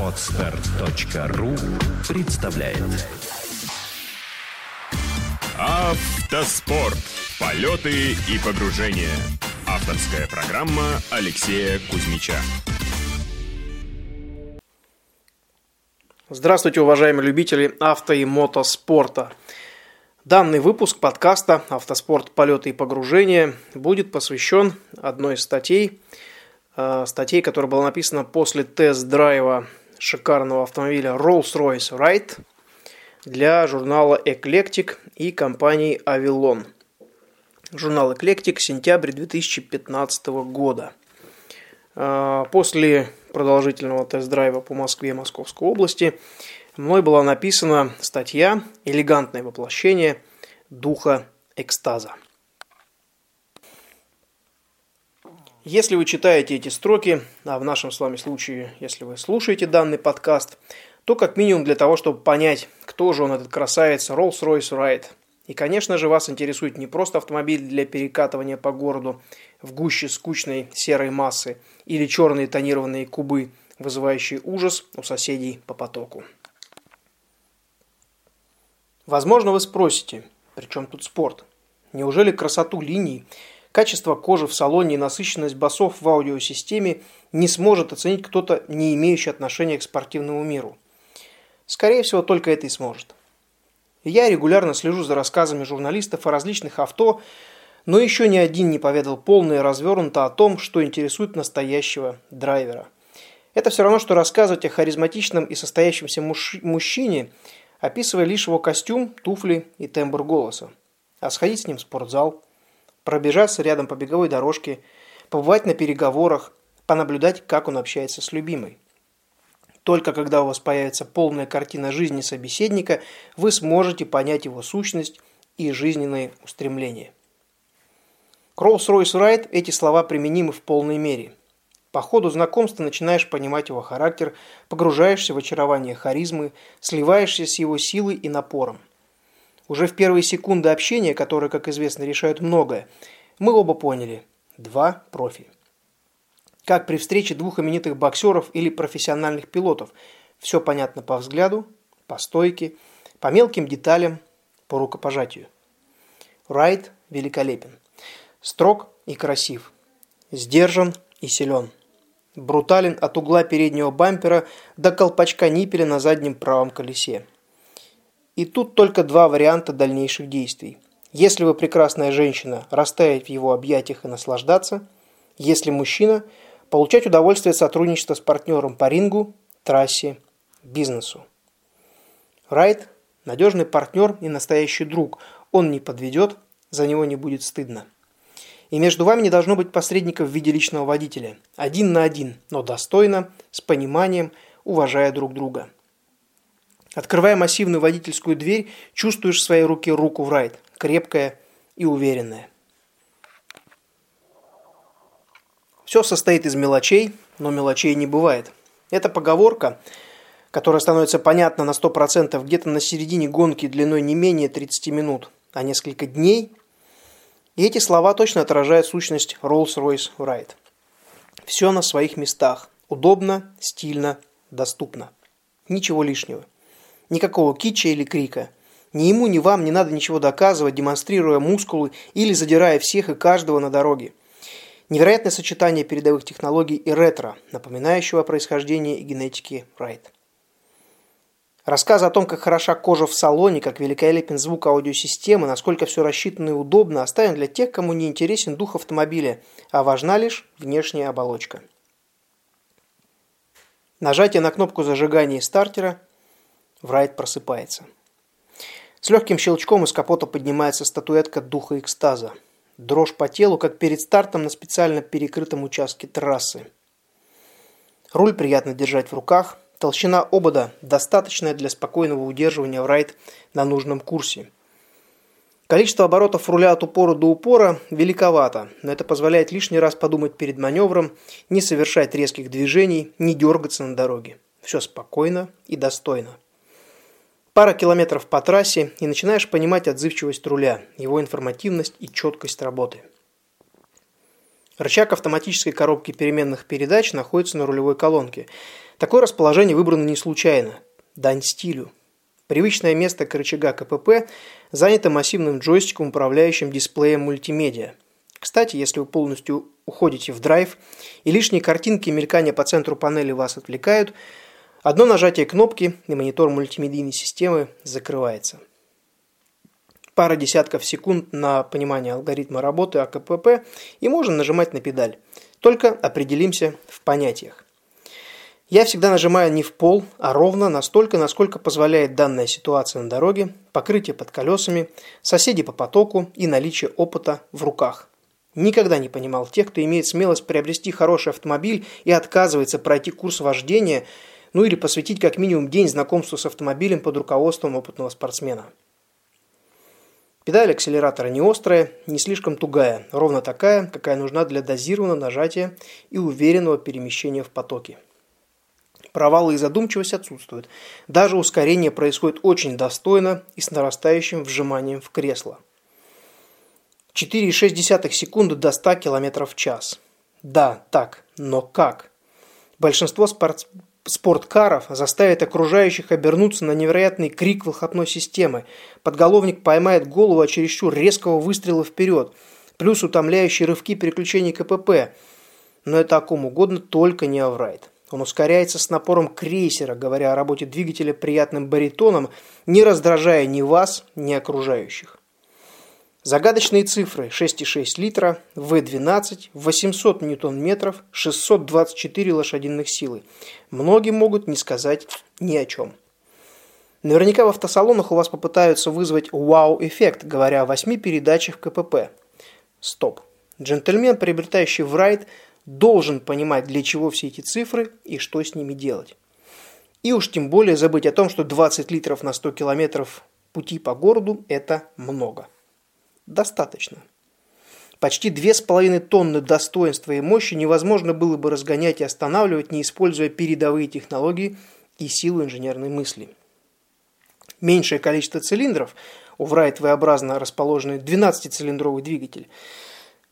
Отстар.ру представляет Автоспорт. Полеты и погружения. Авторская программа Алексея Кузьмича. Здравствуйте, уважаемые любители авто и мотоспорта. Данный выпуск подкаста «Автоспорт. Полеты и погружения» будет посвящен одной из статей, статей, которая была написана после тест-драйва шикарного автомобиля Rolls-Royce Wright для журнала Eclectic и компании Avilon. Журнал Eclectic, сентябрь 2015 года. Э, после продолжительного тест-драйва по Москве и Московской области мной была написана статья «Элегантное воплощение духа экстаза». Если вы читаете эти строки, а в нашем с вами случае, если вы слушаете данный подкаст, то как минимум для того, чтобы понять, кто же он, этот красавец Rolls-Royce Wright. И, конечно же, вас интересует не просто автомобиль для перекатывания по городу в гуще скучной серой массы или черные тонированные кубы, вызывающие ужас у соседей по потоку. Возможно, вы спросите, при чем тут спорт? Неужели красоту линий – Качество кожи в салоне и насыщенность басов в аудиосистеме не сможет оценить кто-то, не имеющий отношения к спортивному миру. Скорее всего, только это и сможет. Я регулярно слежу за рассказами журналистов о различных авто, но еще ни один не поведал полно и развернуто о том, что интересует настоящего драйвера. Это все равно, что рассказывать о харизматичном и состоящемся мужчине, описывая лишь его костюм, туфли и тембр голоса. А сходить с ним в спортзал – пробежаться рядом по беговой дорожке, побывать на переговорах, понаблюдать, как он общается с любимой. Только когда у вас появится полная картина жизни собеседника, вы сможете понять его сущность и жизненные устремления. К Rolls-Royce Wright эти слова применимы в полной мере. По ходу знакомства начинаешь понимать его характер, погружаешься в очарование харизмы, сливаешься с его силой и напором. Уже в первые секунды общения, которые, как известно, решают многое, мы оба поняли – два профи. Как при встрече двух именитых боксеров или профессиональных пилотов. Все понятно по взгляду, по стойке, по мелким деталям, по рукопожатию. Райт великолепен. Строг и красив. Сдержан и силен. Брутален от угла переднего бампера до колпачка ниппеля на заднем правом колесе. И тут только два варианта дальнейших действий. Если вы прекрасная женщина, растаять в его объятиях и наслаждаться. Если мужчина, получать удовольствие от сотрудничества с партнером по рингу, трассе, бизнесу. Райт – надежный партнер и настоящий друг. Он не подведет, за него не будет стыдно. И между вами не должно быть посредников в виде личного водителя. Один на один, но достойно, с пониманием, уважая друг друга. Открывая массивную водительскую дверь, чувствуешь в своей руке руку райд, крепкая и уверенная. Все состоит из мелочей, но мелочей не бывает. Эта поговорка, которая становится понятна на 100% где-то на середине гонки длиной не менее 30 минут, а несколько дней. И эти слова точно отражают сущность Rolls-Royce Wright. Все на своих местах. Удобно, стильно, доступно. Ничего лишнего. Никакого китча или крика. Ни ему, ни вам не надо ничего доказывать, демонстрируя мускулы или задирая всех и каждого на дороге. Невероятное сочетание передовых технологий и ретро, напоминающего о происхождении и генетике Райт. Рассказы о том, как хороша кожа в салоне, как великолепен звук аудиосистемы, насколько все рассчитано и удобно, оставим для тех, кому не интересен дух автомобиля, а важна лишь внешняя оболочка. Нажатие на кнопку зажигания стартера Врайт просыпается. С легким щелчком из капота поднимается статуэтка духа экстаза. Дрожь по телу, как перед стартом на специально перекрытом участке трассы. Руль приятно держать в руках. Толщина обода достаточная для спокойного удерживания в райд на нужном курсе. Количество оборотов руля от упора до упора великовато, но это позволяет лишний раз подумать перед маневром, не совершать резких движений, не дергаться на дороге. Все спокойно и достойно. Пара километров по трассе и начинаешь понимать отзывчивость руля, его информативность и четкость работы. Рычаг автоматической коробки переменных передач находится на рулевой колонке. Такое расположение выбрано не случайно. Дань стилю. Привычное место к рычага КПП занято массивным джойстиком, управляющим дисплеем мультимедиа. Кстати, если вы полностью уходите в драйв и лишние картинки мелькания по центру панели вас отвлекают, одно нажатие кнопки и монитор мультимедийной системы закрывается пара десятков секунд на понимание алгоритма работы АКПП и можно нажимать на педаль. Только определимся в понятиях. Я всегда нажимаю не в пол, а ровно настолько, насколько позволяет данная ситуация на дороге, покрытие под колесами, соседи по потоку и наличие опыта в руках. Никогда не понимал тех, кто имеет смелость приобрести хороший автомобиль и отказывается пройти курс вождения, ну или посвятить как минимум день знакомству с автомобилем под руководством опытного спортсмена. Педаль акселератора не острая, не слишком тугая, ровно такая, какая нужна для дозированного нажатия и уверенного перемещения в потоке. Провалы и задумчивость отсутствуют. Даже ускорение происходит очень достойно и с нарастающим вжиманием в кресло. 4,6 секунды до 100 км в час. Да, так, но как? Большинство спорт спорткаров заставит окружающих обернуться на невероятный крик выхлопной системы. Подголовник поймает голову от чересчур резкого выстрела вперед, плюс утомляющие рывки переключений КПП. Но это о ком угодно, только не Аврайт. Он ускоряется с напором крейсера, говоря о работе двигателя приятным баритоном, не раздражая ни вас, ни окружающих. Загадочные цифры 6,6 литра, В12, 800 ньютон-метров, 624 лошадиных силы. Многим могут не сказать ни о чем. Наверняка в автосалонах у вас попытаются вызвать вау-эффект, говоря о восьми передачах КПП. Стоп. Джентльмен, приобретающий в райд, должен понимать, для чего все эти цифры и что с ними делать. И уж тем более забыть о том, что 20 литров на 100 километров пути по городу – это много достаточно. Почти две с половиной тонны достоинства и мощи невозможно было бы разгонять и останавливать, не используя передовые технологии и силу инженерной мысли. Меньшее количество цилиндров, у Врайт V-образно расположенный 12-цилиндровый двигатель,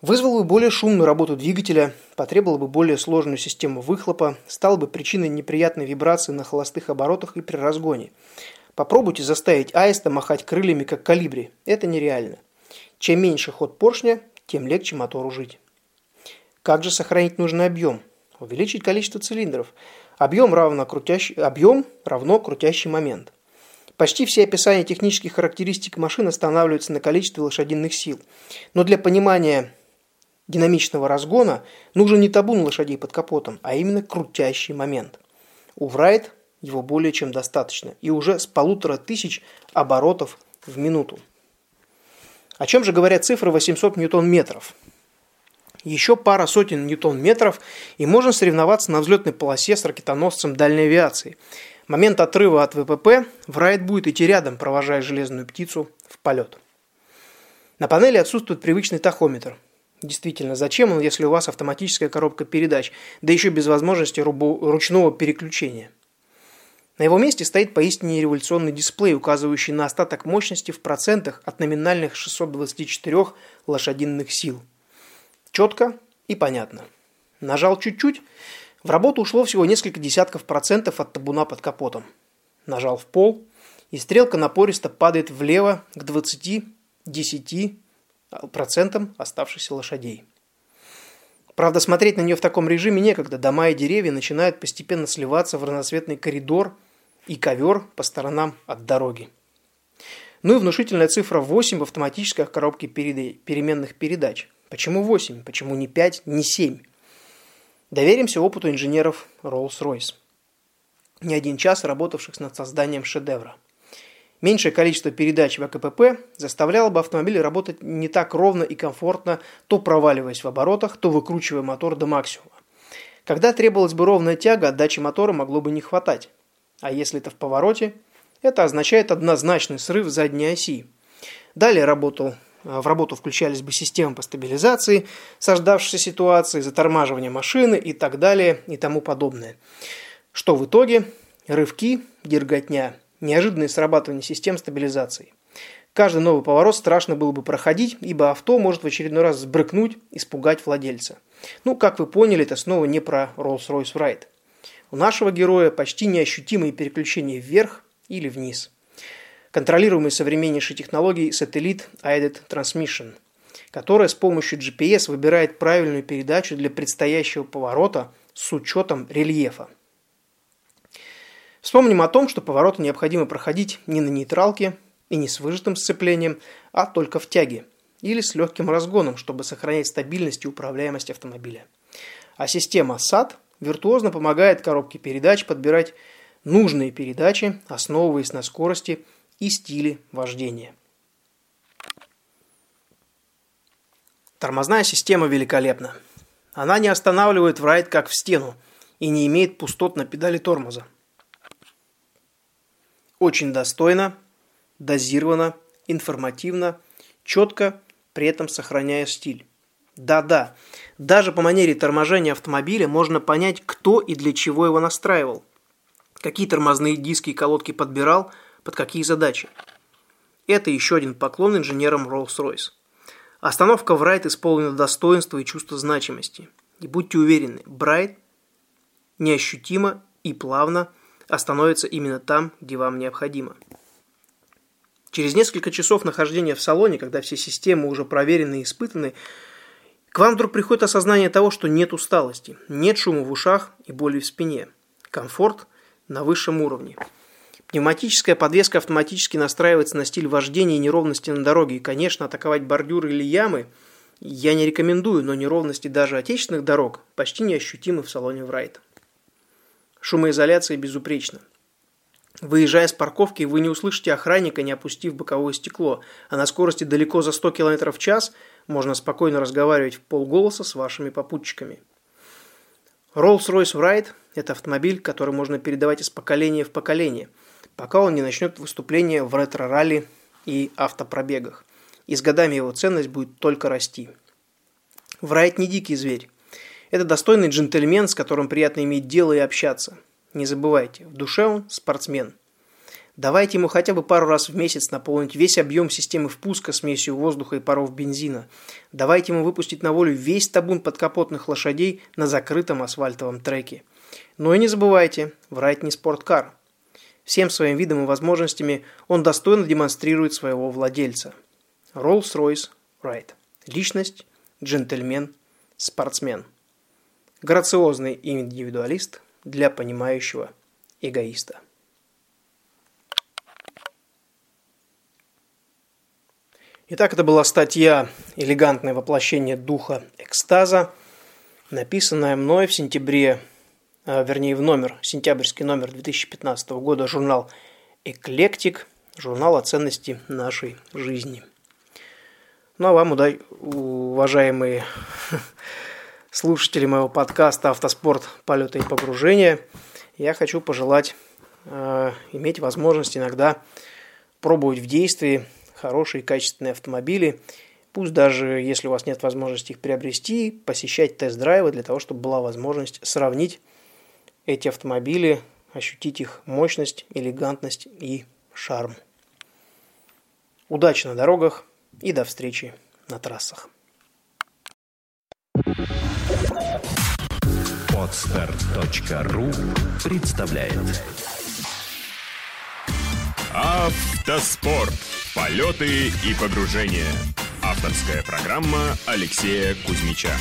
вызвало бы более шумную работу двигателя, потребовало бы более сложную систему выхлопа, стало бы причиной неприятной вибрации на холостых оборотах и при разгоне. Попробуйте заставить аиста махать крыльями, как калибри. Это нереально. Чем меньше ход поршня, тем легче мотору жить. Как же сохранить нужный объем? Увеличить количество цилиндров. Объем равно, крутящий, объем равно крутящий момент. Почти все описания технических характеристик машин останавливаются на количестве лошадиных сил. Но для понимания динамичного разгона нужен не табун лошадей под капотом, а именно крутящий момент. У Врайт его более чем достаточно и уже с полутора тысяч оборотов в минуту. О чем же говорят цифры 800 ньютон-метров? Еще пара сотен ньютон-метров, и можно соревноваться на взлетной полосе с ракетоносцем дальней авиации. Момент отрыва от ВПП Врайт будет идти рядом, провожая железную птицу в полет. На панели отсутствует привычный тахометр. Действительно, зачем он, если у вас автоматическая коробка передач, да еще без возможности ручного переключения? На его месте стоит поистине революционный дисплей, указывающий на остаток мощности в процентах от номинальных 624 лошадиных сил. Четко и понятно. Нажал чуть-чуть, в работу ушло всего несколько десятков процентов от табуна под капотом. Нажал в пол, и стрелка напористо падает влево к 20-10 процентам оставшихся лошадей. Правда, смотреть на нее в таком режиме некогда. Дома и деревья начинают постепенно сливаться в разноцветный коридор – и ковер по сторонам от дороги. Ну и внушительная цифра 8 в автоматической коробке переменных передач. Почему 8? Почему не 5, не 7? Доверимся опыту инженеров Rolls-Royce. Не один час работавших над созданием шедевра. Меньшее количество передач в АКПП заставляло бы автомобиль работать не так ровно и комфортно, то проваливаясь в оборотах, то выкручивая мотор до максимума. Когда требовалась бы ровная тяга, отдачи мотора могло бы не хватать. А если это в повороте, это означает однозначный срыв задней оси. Далее работал, э, в работу включались бы системы по стабилизации создавшейся ситуации, затормаживание машины и так далее и тому подобное. Что в итоге? Рывки, дерготня, неожиданное срабатывание систем стабилизации. Каждый новый поворот страшно было бы проходить, ибо авто может в очередной раз сбрыкнуть, испугать владельца. Ну, как вы поняли, это снова не про Rolls-Royce Wright. У нашего героя почти неощутимые переключения вверх или вниз. Контролируемый современнейшей технологией сателлит Aided Transmission, которая с помощью GPS выбирает правильную передачу для предстоящего поворота с учетом рельефа. Вспомним о том, что повороты необходимо проходить не на нейтралке, и не с выжатым сцеплением, а только в тяге или с легким разгоном, чтобы сохранять стабильность и управляемость автомобиля. А система SAT виртуозно помогает коробке передач подбирать нужные передачи, основываясь на скорости и стиле вождения. Тормозная система великолепна. Она не останавливает в райд как в стену и не имеет пустот на педали тормоза. Очень достойно дозированно, информативно, четко, при этом сохраняя стиль. Да-да, даже по манере торможения автомобиля можно понять, кто и для чего его настраивал. Какие тормозные диски и колодки подбирал, под какие задачи. Это еще один поклон инженерам Rolls-Royce. Остановка в Райт исполнена достоинства и чувства значимости. И будьте уверены, Брайт неощутимо и плавно остановится именно там, где вам необходимо. Через несколько часов нахождения в салоне, когда все системы уже проверены и испытаны, к вам вдруг приходит осознание того, что нет усталости, нет шума в ушах и боли в спине. Комфорт на высшем уровне. Пневматическая подвеска автоматически настраивается на стиль вождения и неровности на дороге. И, конечно, атаковать бордюры или ямы я не рекомендую, но неровности даже отечественных дорог почти неощутимы в салоне Врайт. Шумоизоляция безупречна. Выезжая с парковки, вы не услышите охранника, не опустив боковое стекло, а на скорости далеко за 100 км в час можно спокойно разговаривать в полголоса с вашими попутчиками. Rolls-Royce Wright – это автомобиль, который можно передавать из поколения в поколение, пока он не начнет выступление в ретро-ралли и автопробегах. И с годами его ценность будет только расти. Wright не дикий зверь. Это достойный джентльмен, с которым приятно иметь дело и общаться – не забывайте, в душе он спортсмен. Давайте ему хотя бы пару раз в месяц наполнить весь объем системы впуска смесью воздуха и паров бензина. Давайте ему выпустить на волю весь табун подкапотных лошадей на закрытом асфальтовом треке. Но и не забывайте, Врайт не спорткар. Всем своим видом и возможностями он достойно демонстрирует своего владельца. Rolls-Royce Wright. Личность, джентльмен, спортсмен. Грациозный индивидуалист – для понимающего эгоиста. Итак, это была статья «Элегантное воплощение духа экстаза», написанная мной в сентябре, а, вернее, в номер, сентябрьский номер 2015 года, журнал «Эклектик», журнал о ценности нашей жизни. Ну а вам, уважаемые слушатели моего подкаста «Автоспорт. Полеты и погружения», я хочу пожелать э, иметь возможность иногда пробовать в действии хорошие качественные автомобили, пусть даже если у вас нет возможности их приобрести, посещать тест-драйвы для того, чтобы была возможность сравнить эти автомобили, ощутить их мощность, элегантность и шарм. Удачи на дорогах и до встречи на трассах. Отстар.ру представляет Автоспорт. Полеты и погружения. Авторская программа Алексея Кузьмича.